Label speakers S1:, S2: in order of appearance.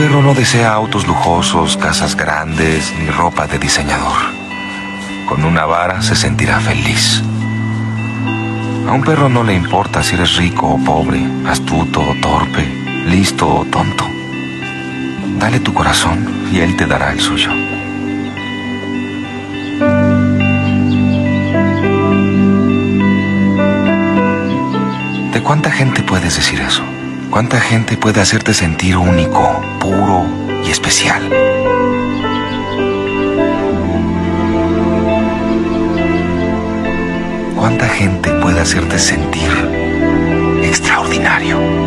S1: perro no desea autos lujosos, casas grandes ni ropa de diseñador. Con una vara se sentirá feliz. A un perro no le importa si eres rico o pobre, astuto o torpe, listo o tonto. Dale tu corazón y él te dará el suyo. ¿De cuánta gente puedes decir eso? ¿Cuánta gente puede hacerte sentir único, puro y especial? ¿Cuánta gente puede hacerte sentir extraordinario?